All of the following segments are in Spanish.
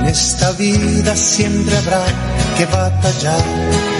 En esta vida siempre habrá que batallar.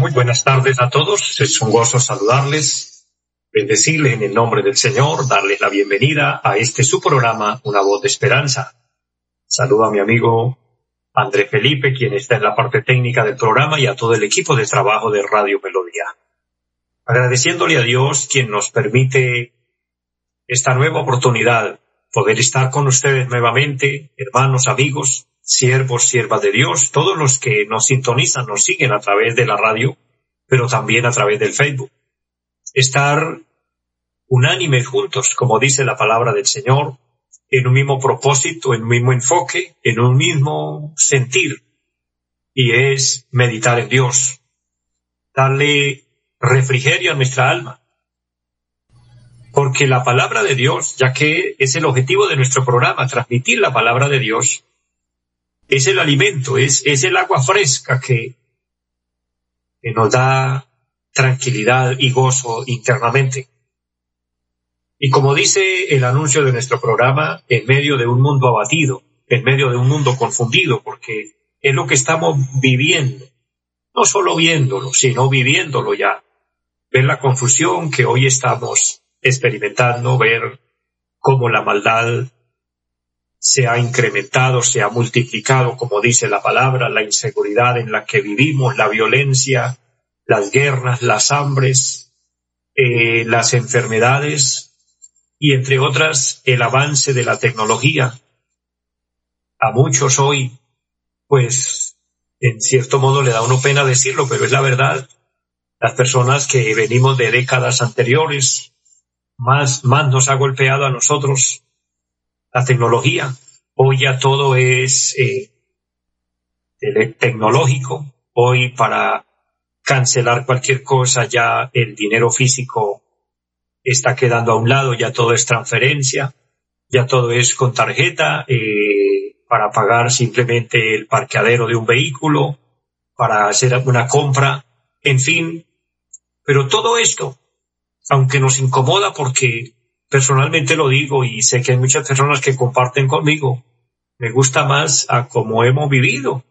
Muy buenas tardes a todos, es un gozo saludarles, bendecirles en el nombre del Señor, darles la bienvenida a este su programa, Una voz de esperanza. Saludo a mi amigo André Felipe, quien está en la parte técnica del programa, y a todo el equipo de trabajo de Radio Melodía agradeciéndole a Dios quien nos permite esta nueva oportunidad, poder estar con ustedes nuevamente, hermanos, amigos, siervos, siervas de Dios, todos los que nos sintonizan, nos siguen a través de la radio, pero también a través del Facebook. Estar unánimes juntos, como dice la palabra del Señor, en un mismo propósito, en un mismo enfoque, en un mismo sentir, y es meditar en Dios, darle refrigerio a nuestra alma. Porque la palabra de Dios, ya que es el objetivo de nuestro programa, transmitir la palabra de Dios, es el alimento, es, es el agua fresca que, que nos da tranquilidad y gozo internamente. Y como dice el anuncio de nuestro programa, en medio de un mundo abatido, en medio de un mundo confundido, porque es lo que estamos viviendo, no solo viéndolo, sino viviéndolo ya ver la confusión que hoy estamos experimentando, ver cómo la maldad se ha incrementado, se ha multiplicado, como dice la palabra, la inseguridad en la que vivimos, la violencia, las guerras, las hambres, eh, las enfermedades y entre otras el avance de la tecnología. A muchos hoy, pues, en cierto modo le da uno pena decirlo, pero es la verdad, las personas que venimos de décadas anteriores, más, más nos ha golpeado a nosotros la tecnología. Hoy ya todo es eh, tecnológico. Hoy para cancelar cualquier cosa ya el dinero físico está quedando a un lado, ya todo es transferencia, ya todo es con tarjeta eh, para pagar simplemente el parqueadero de un vehículo, para hacer una compra, en fin, pero todo esto, aunque nos incomoda porque personalmente lo digo y sé que hay muchas personas que comparten conmigo, me gusta más a como hemos vivido,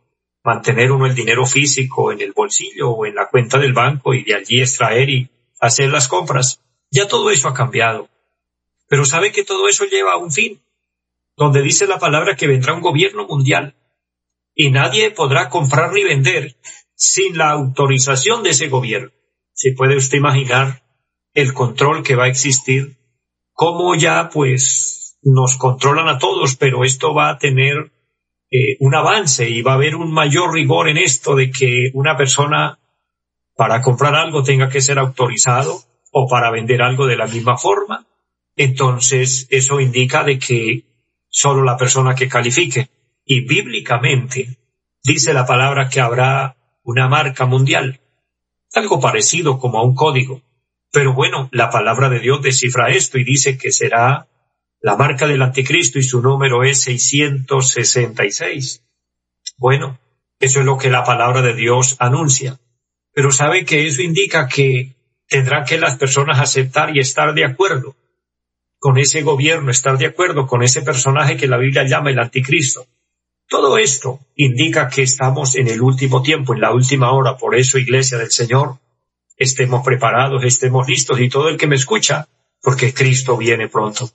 mantener uno el dinero físico en el bolsillo o en la cuenta del banco y de allí extraer y hacer las compras. Ya todo eso ha cambiado. Pero sabe que todo eso lleva a un fin, donde dice la palabra que vendrá un gobierno mundial y nadie podrá comprar ni vender sin la autorización de ese gobierno se puede usted imaginar el control que va a existir, cómo ya pues nos controlan a todos, pero esto va a tener eh, un avance y va a haber un mayor rigor en esto de que una persona para comprar algo tenga que ser autorizado o para vender algo de la misma forma. Entonces eso indica de que solo la persona que califique y bíblicamente dice la palabra que habrá una marca mundial algo parecido como a un código. Pero bueno, la palabra de Dios descifra esto y dice que será la marca del anticristo y su número es 666. Bueno, eso es lo que la palabra de Dios anuncia. Pero sabe que eso indica que tendrán que las personas aceptar y estar de acuerdo con ese gobierno, estar de acuerdo con ese personaje que la Biblia llama el anticristo. Todo esto indica que estamos en el último tiempo, en la última hora. Por eso, Iglesia del Señor, estemos preparados, estemos listos y todo el que me escucha, porque Cristo viene pronto,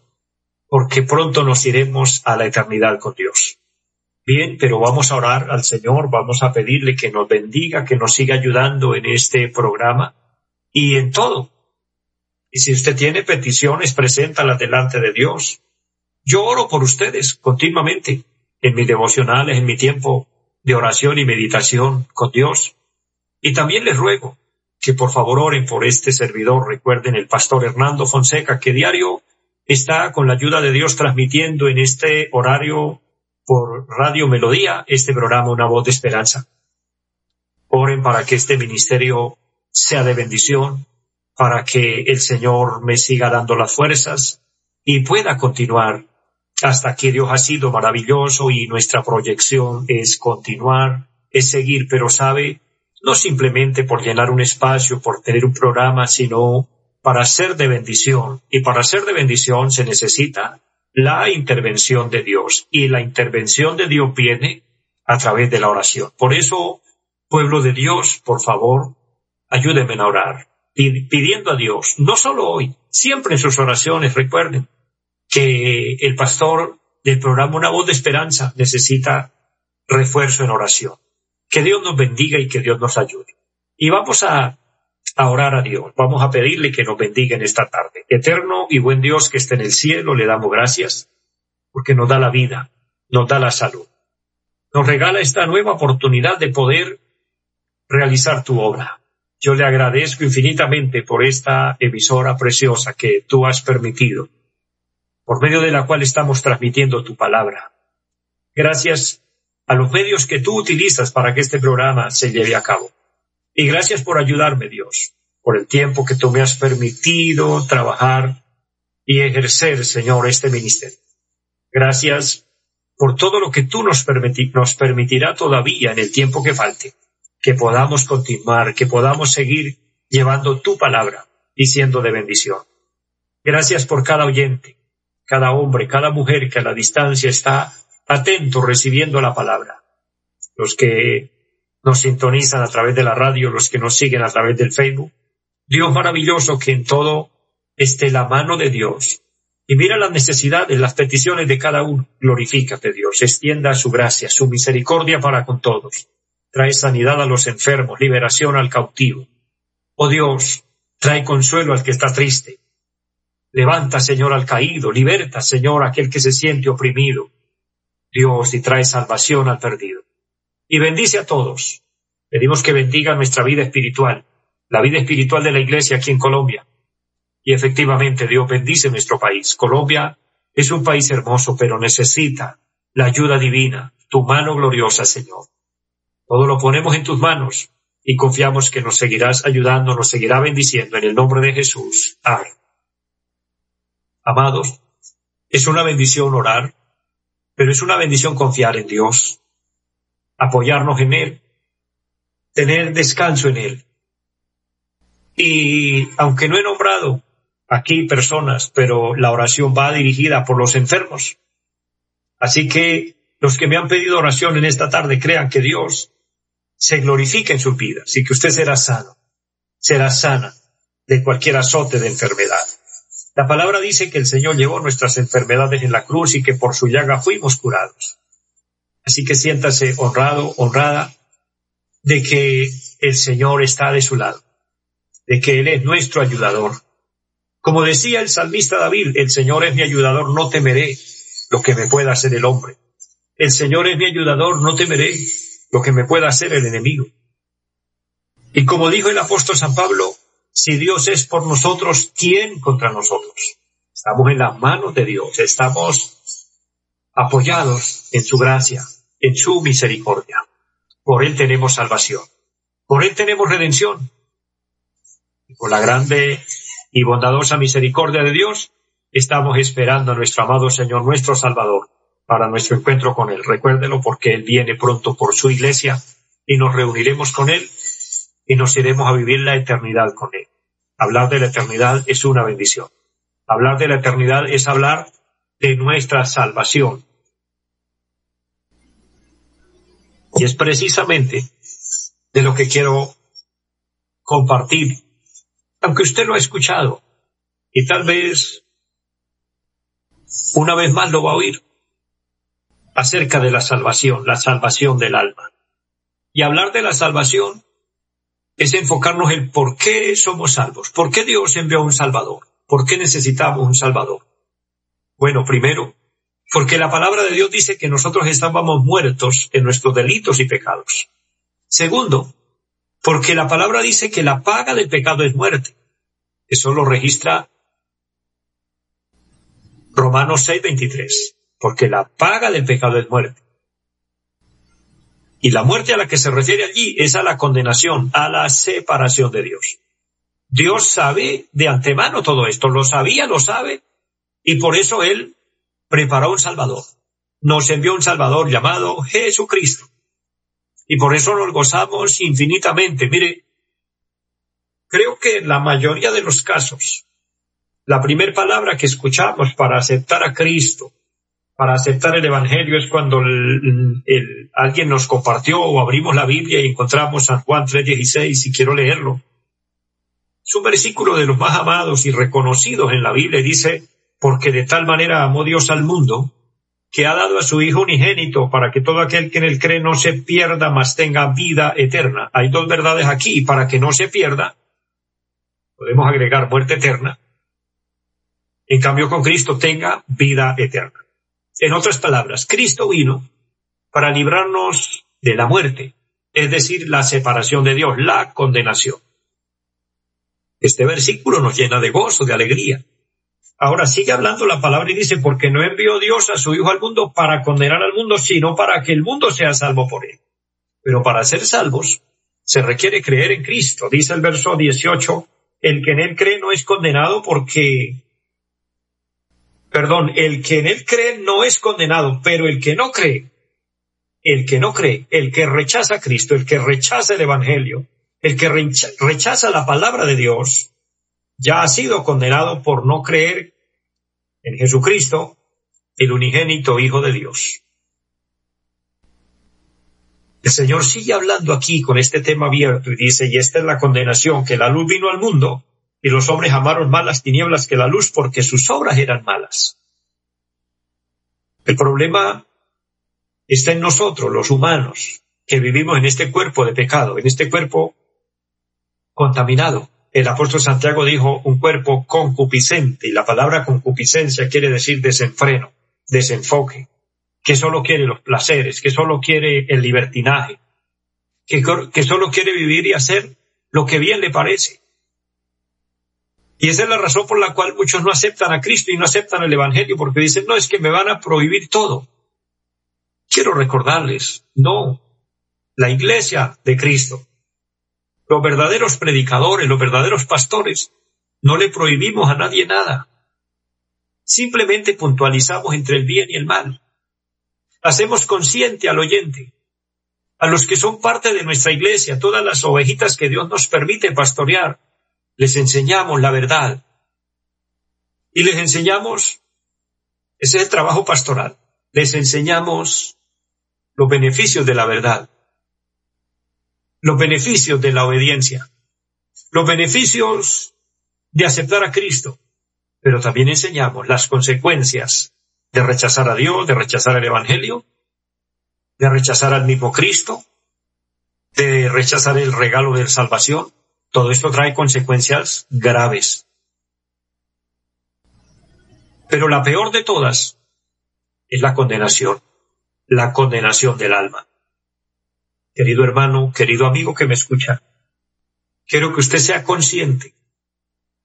porque pronto nos iremos a la eternidad con Dios. Bien, pero vamos a orar al Señor, vamos a pedirle que nos bendiga, que nos siga ayudando en este programa y en todo. Y si usted tiene peticiones, preséntalas delante de Dios. Yo oro por ustedes continuamente en mis devocionales, en mi tiempo de oración y meditación con Dios. Y también les ruego que por favor oren por este servidor. Recuerden el pastor Hernando Fonseca, que diario está con la ayuda de Dios transmitiendo en este horario por Radio Melodía este programa Una Voz de Esperanza. Oren para que este ministerio sea de bendición, para que el Señor me siga dando las fuerzas y pueda continuar. Hasta aquí Dios ha sido maravilloso y nuestra proyección es continuar, es seguir, pero sabe, no simplemente por llenar un espacio, por tener un programa, sino para ser de bendición. Y para ser de bendición se necesita la intervención de Dios. Y la intervención de Dios viene a través de la oración. Por eso, pueblo de Dios, por favor, ayúdenme a orar, pidiendo a Dios, no solo hoy, siempre en sus oraciones, recuerden que el pastor del programa Una voz de esperanza necesita refuerzo en oración. Que Dios nos bendiga y que Dios nos ayude. Y vamos a, a orar a Dios, vamos a pedirle que nos bendiga en esta tarde. Eterno y buen Dios que esté en el cielo, le damos gracias porque nos da la vida, nos da la salud. Nos regala esta nueva oportunidad de poder realizar tu obra. Yo le agradezco infinitamente por esta emisora preciosa que tú has permitido, por medio de la cual estamos transmitiendo tu palabra. Gracias a los medios que tú utilizas para que este programa se lleve a cabo. Y gracias por ayudarme, Dios, por el tiempo que tú me has permitido trabajar y ejercer, Señor, este ministerio. Gracias por todo lo que tú nos, permitirá todavía en el tiempo que falte que podamos continuar, que podamos seguir llevando tu palabra y siendo de bendición. Gracias por cada oyente, cada hombre, cada mujer que a la distancia está atento recibiendo la palabra. Los que nos sintonizan a través de la radio, los que nos siguen a través del Facebook. Dios maravilloso que en todo esté la mano de Dios. Y mira las necesidades, las peticiones de cada uno. Glorifícate Dios, extienda su gracia, su misericordia para con todos trae sanidad a los enfermos, liberación al cautivo. Oh Dios, trae consuelo al que está triste. Levanta, Señor, al caído, liberta, Señor, aquel que se siente oprimido. Dios, y trae salvación al perdido. Y bendice a todos. Pedimos que bendiga nuestra vida espiritual, la vida espiritual de la iglesia aquí en Colombia. Y efectivamente, Dios bendice nuestro país. Colombia es un país hermoso, pero necesita la ayuda divina, tu mano gloriosa, Señor. Todo lo ponemos en tus manos y confiamos que nos seguirás ayudando, nos seguirá bendiciendo en el nombre de Jesús. Amados, es una bendición orar, pero es una bendición confiar en Dios, apoyarnos en Él, tener descanso en Él. Y aunque no he nombrado aquí personas, pero la oración va dirigida por los enfermos. Así que los que me han pedido oración en esta tarde crean que Dios se glorifica en su vida, así que usted será sano, será sana de cualquier azote de enfermedad. La palabra dice que el Señor llevó nuestras enfermedades en la cruz y que por su llaga fuimos curados. Así que siéntase honrado, honrada, de que el Señor está de su lado, de que Él es nuestro ayudador. Como decía el salmista David, el Señor es mi ayudador, no temeré lo que me pueda hacer el hombre. El Señor es mi ayudador, no temeré lo que me pueda hacer el enemigo. Y como dijo el apóstol San Pablo, si Dios es por nosotros, ¿quién contra nosotros? Estamos en las manos de Dios, estamos apoyados en su gracia, en su misericordia. Por Él tenemos salvación, por Él tenemos redención. Y por la grande y bondadosa misericordia de Dios, estamos esperando a nuestro amado Señor, nuestro Salvador, para nuestro encuentro con Él. Recuérdelo porque Él viene pronto por su iglesia y nos reuniremos con Él y nos iremos a vivir la eternidad con Él. Hablar de la eternidad es una bendición. Hablar de la eternidad es hablar de nuestra salvación. Y es precisamente de lo que quiero compartir, aunque usted lo ha escuchado y tal vez una vez más lo va a oír acerca de la salvación, la salvación del alma. Y hablar de la salvación es enfocarnos en por qué somos salvos, por qué Dios envió un Salvador, por qué necesitamos un Salvador. Bueno, primero, porque la palabra de Dios dice que nosotros estábamos muertos en nuestros delitos y pecados. Segundo, porque la palabra dice que la paga del pecado es muerte. Eso lo registra Romanos 6:23. porque la paga del pecado es muerte. Y la muerte a la que se refiere allí es a la condenación, a la separación de Dios. Dios sabe de antemano todo esto, lo sabía, lo sabe, y por eso Él preparó un Salvador. Nos envió un Salvador llamado Jesucristo. Y por eso nos gozamos infinitamente. Mire, creo que en la mayoría de los casos, la primera palabra que escuchamos para aceptar a Cristo, para aceptar el Evangelio, es cuando alguien nos compartió o abrimos la Biblia y encontramos San Juan 3:16 y quiero leerlo. Es un versículo de los más amados y reconocidos en la Biblia. Dice, porque de tal manera amó Dios al mundo, que ha dado a su Hijo unigénito para que todo aquel que en él cree no se pierda, mas tenga vida eterna. Hay dos verdades aquí, para que no se pierda, podemos agregar muerte eterna. En cambio, con Cristo tenga vida eterna. En otras palabras, Cristo vino para librarnos de la muerte, es decir, la separación de Dios, la condenación. Este versículo nos llena de gozo, de alegría. Ahora sigue hablando la palabra y dice, porque no envió Dios a su Hijo al mundo para condenar al mundo, sino para que el mundo sea salvo por él. Pero para ser salvos se requiere creer en Cristo. Dice el verso 18, el que en él cree no es condenado porque, perdón, el que en él cree no es condenado, pero el que no cree, el que no cree, el que rechaza a Cristo, el que rechaza el Evangelio, el que rechaza la palabra de Dios, ya ha sido condenado por no creer en Jesucristo, el unigénito Hijo de Dios. El Señor sigue hablando aquí con este tema abierto y dice, y esta es la condenación, que la luz vino al mundo y los hombres amaron más las tinieblas que la luz porque sus obras eran malas. El problema está en nosotros, los humanos, que vivimos en este cuerpo de pecado, en este cuerpo contaminado. El apóstol Santiago dijo un cuerpo concupiscente y la palabra concupiscencia quiere decir desenfreno, desenfoque, que solo quiere los placeres, que solo quiere el libertinaje, que, que solo quiere vivir y hacer lo que bien le parece. Y esa es la razón por la cual muchos no aceptan a Cristo y no aceptan el Evangelio, porque dicen, no, es que me van a prohibir todo. Quiero recordarles, no, la iglesia de Cristo los verdaderos predicadores, los verdaderos pastores, no le prohibimos a nadie nada. Simplemente puntualizamos entre el bien y el mal. Hacemos consciente al oyente, a los que son parte de nuestra iglesia, todas las ovejitas que Dios nos permite pastorear, les enseñamos la verdad. Y les enseñamos, ese es el trabajo pastoral, les enseñamos los beneficios de la verdad los beneficios de la obediencia, los beneficios de aceptar a Cristo, pero también enseñamos las consecuencias de rechazar a Dios, de rechazar el Evangelio, de rechazar al mismo Cristo, de rechazar el regalo de salvación. Todo esto trae consecuencias graves. Pero la peor de todas es la condenación, la condenación del alma querido hermano, querido amigo que me escucha, quiero que usted sea consciente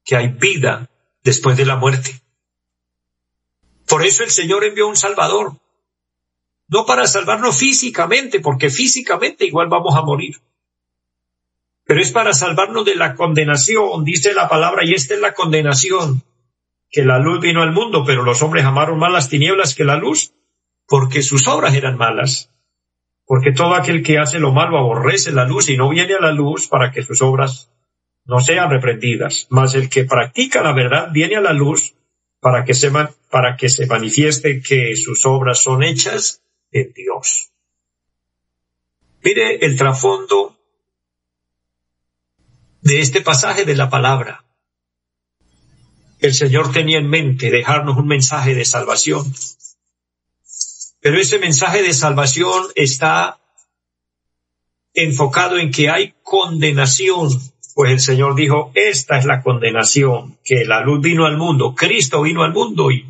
que hay vida después de la muerte. Por eso el Señor envió un Salvador, no para salvarnos físicamente, porque físicamente igual vamos a morir, pero es para salvarnos de la condenación, dice la palabra, y esta es la condenación, que la luz vino al mundo, pero los hombres amaron más las tinieblas que la luz, porque sus obras eran malas porque todo aquel que hace lo malo aborrece la luz y no viene a la luz para que sus obras no sean reprendidas, mas el que practica la verdad viene a la luz para que se, para que se manifieste que sus obras son hechas en Dios. Mire el trasfondo de este pasaje de la palabra. El Señor tenía en mente dejarnos un mensaje de salvación pero ese mensaje de salvación está enfocado en que hay condenación, pues el Señor dijo, esta es la condenación, que la luz vino al mundo, Cristo vino al mundo y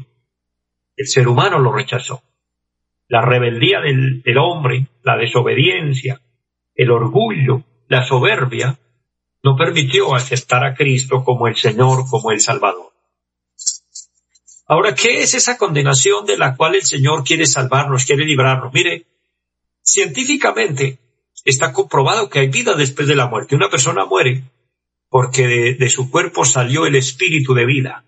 el ser humano lo rechazó. La rebeldía del, del hombre, la desobediencia, el orgullo, la soberbia, no permitió aceptar a Cristo como el Señor, como el Salvador. Ahora, ¿qué es esa condenación de la cual el Señor quiere salvarnos, quiere librarnos? Mire, científicamente está comprobado que hay vida después de la muerte. Una persona muere porque de, su cuerpo salió el espíritu de vida.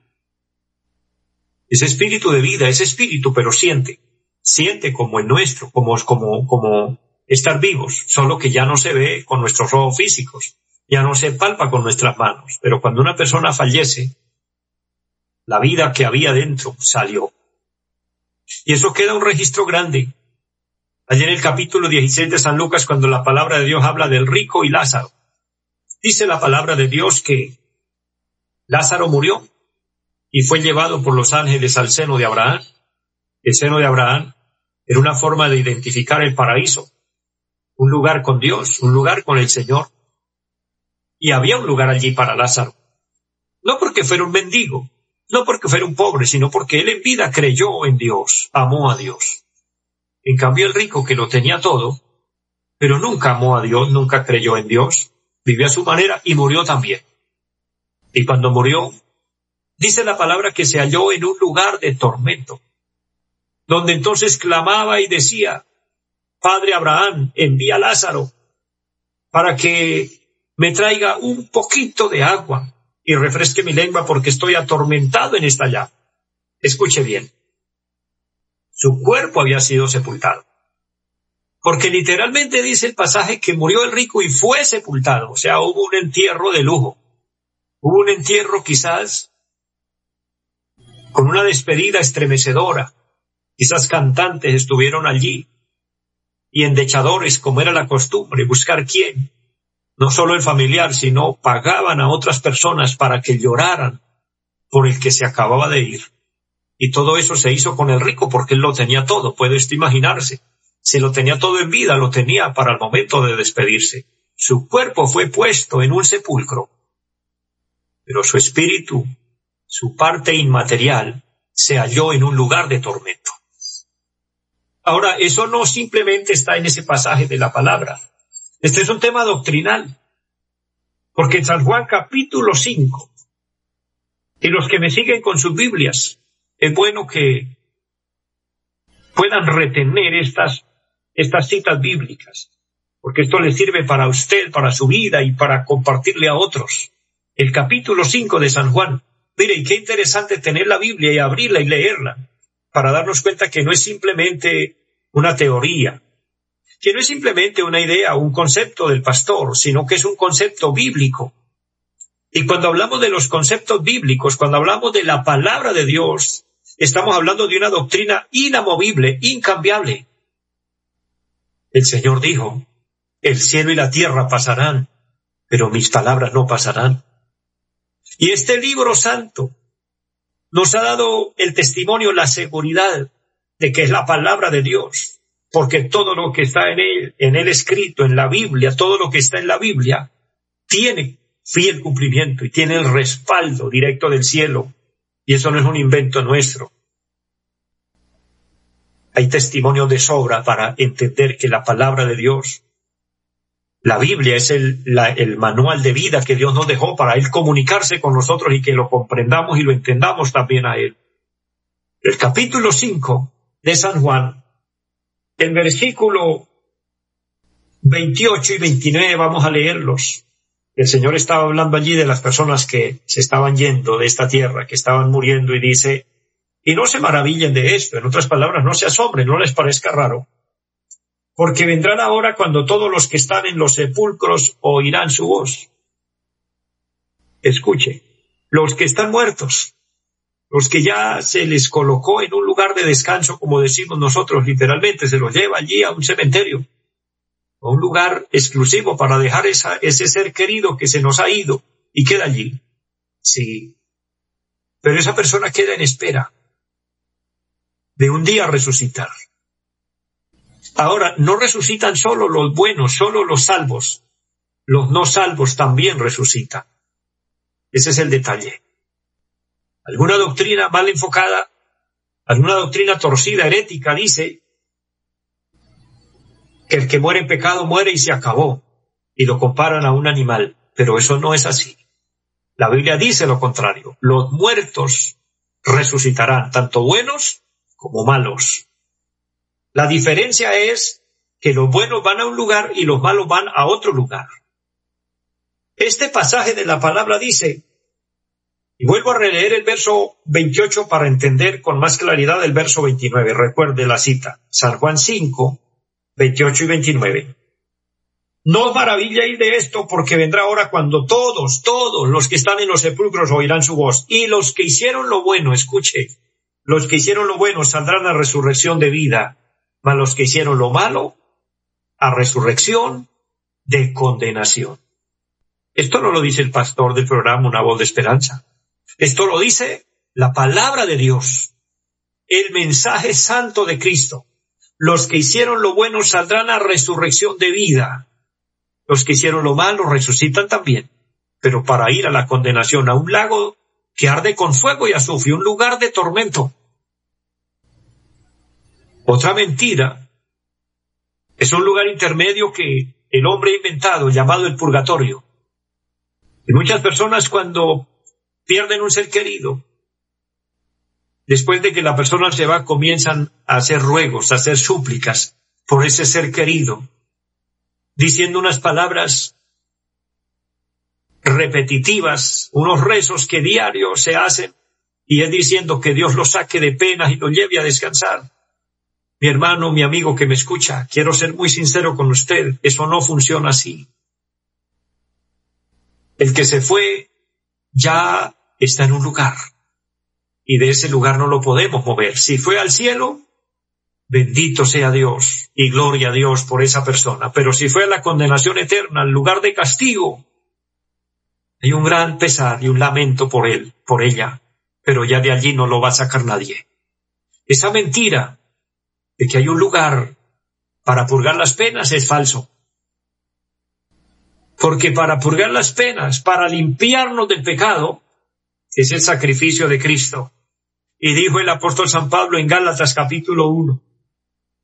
Ese espíritu de vida, ese espíritu, pero siente, siente como el nuestro, como, como, como estar vivos, solo que ya no se ve con nuestros ojos físicos, ya no se palpa con nuestras manos. Pero cuando una persona fallece, la vida que había dentro salió. Y eso queda un registro grande. Allí en el capítulo 16 de San Lucas, cuando la palabra de Dios habla del rico y Lázaro, dice la palabra de Dios que Lázaro murió y fue llevado por los ángeles al seno de Abraham. El seno de Abraham era una forma de identificar el paraíso, un lugar con Dios, un lugar con el Señor. Y había un lugar allí para Lázaro. No porque fuera un mendigo, no porque fuera un pobre, sino porque él en vida creyó en Dios, amó a Dios. En cambio el rico que lo tenía todo, pero nunca amó a Dios, nunca creyó en Dios, vivió a su manera y murió también. Y cuando murió, dice la palabra que se halló en un lugar de tormento, donde entonces clamaba y decía, Padre Abraham, envía a Lázaro para que me traiga un poquito de agua y refresque mi lengua porque estoy atormentado en esta llave. Escuche bien. Su cuerpo había sido sepultado. Porque literalmente dice el pasaje que murió el rico y fue sepultado. O sea, hubo un entierro de lujo. Hubo un entierro quizás con una despedida estremecedora. Quizás cantantes estuvieron allí y endechadores, como era la costumbre, buscar quién no solo el familiar, sino pagaban a otras personas para que lloraran por el que se acababa de ir. Y todo eso se hizo con el rico porque él lo tenía todo, puede usted imaginarse. Si lo tenía todo en vida, lo tenía para el momento de despedirse. Su cuerpo fue puesto en un sepulcro, pero su espíritu, su parte inmaterial, se halló en un lugar de tormento. Ahora, eso no simplemente está en ese pasaje de la palabra. Este es un tema doctrinal, porque en San Juan capítulo 5, y los que me siguen con sus Biblias, es bueno que puedan retener estas, estas citas bíblicas, porque esto les sirve para usted, para su vida y para compartirle a otros. El capítulo 5 de San Juan. Mire, y qué interesante tener la Biblia y abrirla y leerla, para darnos cuenta que no es simplemente una teoría, que no es simplemente una idea un concepto del pastor, sino que es un concepto bíblico. Y cuando hablamos de los conceptos bíblicos, cuando hablamos de la palabra de Dios, estamos hablando de una doctrina inamovible, incambiable. El Señor dijo, el cielo y la tierra pasarán, pero mis palabras no pasarán. Y este libro santo nos ha dado el testimonio, la seguridad de que es la palabra de Dios, porque todo lo que está en él, en él escrito, en la Biblia, todo lo que está en la Biblia, tiene fiel cumplimiento y tiene el respaldo directo del cielo. Y eso no es un invento nuestro. Hay testimonio de sobra para entender que la palabra de Dios, la Biblia es el, manual de vida que Dios nos dejó para Él comunicarse con nosotros y que lo comprendamos y lo entendamos también a Él. El capítulo 5 de San Juan el versículo 28 y 29 vamos a leerlos. El Señor estaba hablando allí de las personas que se estaban yendo de esta tierra, que estaban muriendo y dice, y no se maravillen de esto, en otras palabras, no se asombren, no les parezca raro, porque vendrán ahora cuando todos los que están en los sepulcros oirán su voz. Escuche, los que están muertos los que ya se les colocó en un lugar de descanso, como decimos nosotros literalmente, se los lleva allí a un cementerio, a un lugar exclusivo para dejar ese ser querido que se nos ha ido y queda allí. Sí. Pero esa persona queda en espera de un día resucitar. Ahora, no resucitan solo los buenos, solo los salvos. Los no salvos también resucitan. Ese es el detalle alguna doctrina mal enfocada, alguna doctrina torcida, herética, dice que el que muere en pecado muere y se acabó, y lo comparan a un animal, pero eso no es así. La Biblia dice lo contrario, los muertos resucitarán, tanto buenos como malos. La diferencia es que los buenos van a un lugar y los malos van a otro lugar. Este pasaje de la palabra dice, y vuelvo a releer el verso 28 para entender con más claridad el verso 29. Recuerde la cita. San Juan 5, 28 y 29. No os maravilléis de esto, porque vendrá hora cuando todos, todos los que están en los sepulcros oirán su voz. Y los que hicieron lo bueno, escuche, los que hicieron lo bueno saldrán a resurrección de vida, mas los que hicieron lo malo, a resurrección de condenación. Esto no lo dice el pastor del programa Una voz de esperanza. Esto lo dice la palabra de Dios, el mensaje santo de Cristo. Los que hicieron lo bueno saldrán a resurrección de vida. Los que hicieron lo malo resucitan también, pero para ir a la condenación, a un lago que arde con fuego y azufre, un lugar de tormento. Otra mentira es un lugar intermedio que el hombre ha inventado llamado el purgatorio. Y muchas personas cuando pierden un ser querido, después de que la persona se va, comienzan a hacer ruegos, a hacer súplicas por ese ser querido, diciendo unas palabras repetitivas, unos rezos que diario se hacen, y es diciendo que Dios lo saque de penas y lo lleve a descansar. Mi hermano, mi amigo que me escucha, quiero ser muy sincero con usted, eso no funciona así. El que se fue ya está en un lugar y de ese lugar no lo podemos mover. Si fue al cielo, bendito sea Dios y gloria a Dios por esa persona. Pero si fue a la condenación eterna, al lugar de castigo, hay un gran pesar y un lamento por él, por ella, pero ya de allí no lo va a sacar nadie. Esa mentira de que hay un lugar para purgar las penas es falso. Porque para purgar las penas, para limpiarnos del pecado, es el sacrificio de Cristo. Y dijo el apóstol San Pablo en Gálatas capítulo 1,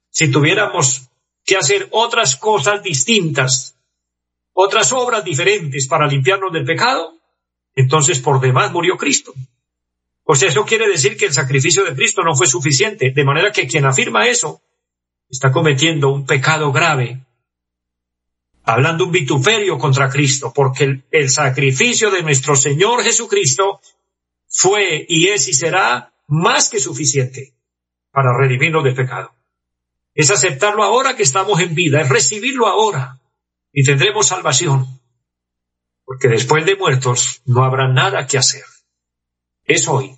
si tuviéramos que hacer otras cosas distintas, otras obras diferentes para limpiarnos del pecado, entonces por demás murió Cristo. O sea, eso quiere decir que el sacrificio de Cristo no fue suficiente, de manera que quien afirma eso está cometiendo un pecado grave hablando un vituperio contra Cristo, porque el, sacrificio de nuestro Señor Jesucristo fue y es y será más que suficiente para redimirnos del pecado. Es aceptarlo ahora que estamos en vida, es recibirlo ahora y tendremos salvación, porque después de muertos no habrá nada que hacer. Es hoy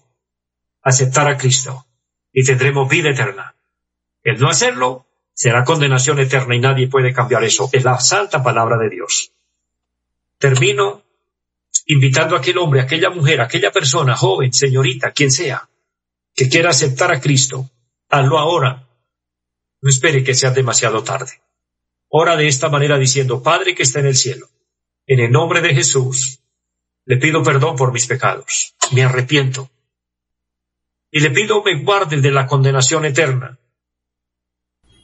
aceptar a Cristo y tendremos vida eterna. El no hacerlo será condenación eterna y nadie puede cambiar eso. Es la santa palabra de Dios. Termino invitando a aquel hombre, a aquella mujer, a aquella persona, joven, señorita, quien sea, que quiera aceptar a Cristo. Hazlo ahora. No espere que sea demasiado tarde. Ora de esta manera diciendo, Padre que está en el cielo, en el nombre de Jesús, le pido perdón por mis pecados. Me arrepiento. Y le pido me guarde de la condenación eterna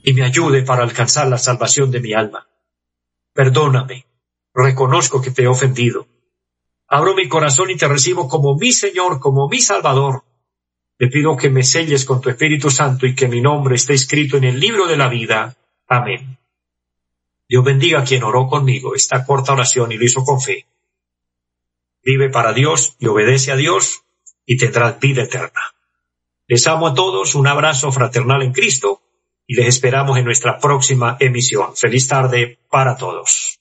y me ayude para alcanzar la salvación de mi alma. Perdóname, reconozco que te he ofendido. Abro mi corazón y te recibo como mi Señor, como mi Salvador. Te pido que me selles con tu Espíritu Santo y que mi nombre esté escrito en el libro de la vida. Amén. Dios bendiga a quien oró conmigo esta corta oración y lo hizo con fe. Vive para Dios y obedece a Dios y tendrás vida eterna. Les amo a todos, un abrazo fraternal en Cristo y les esperamos en nuestra próxima emisión. Feliz tarde para todos.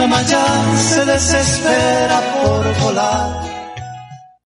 Alma ya se desespera por volar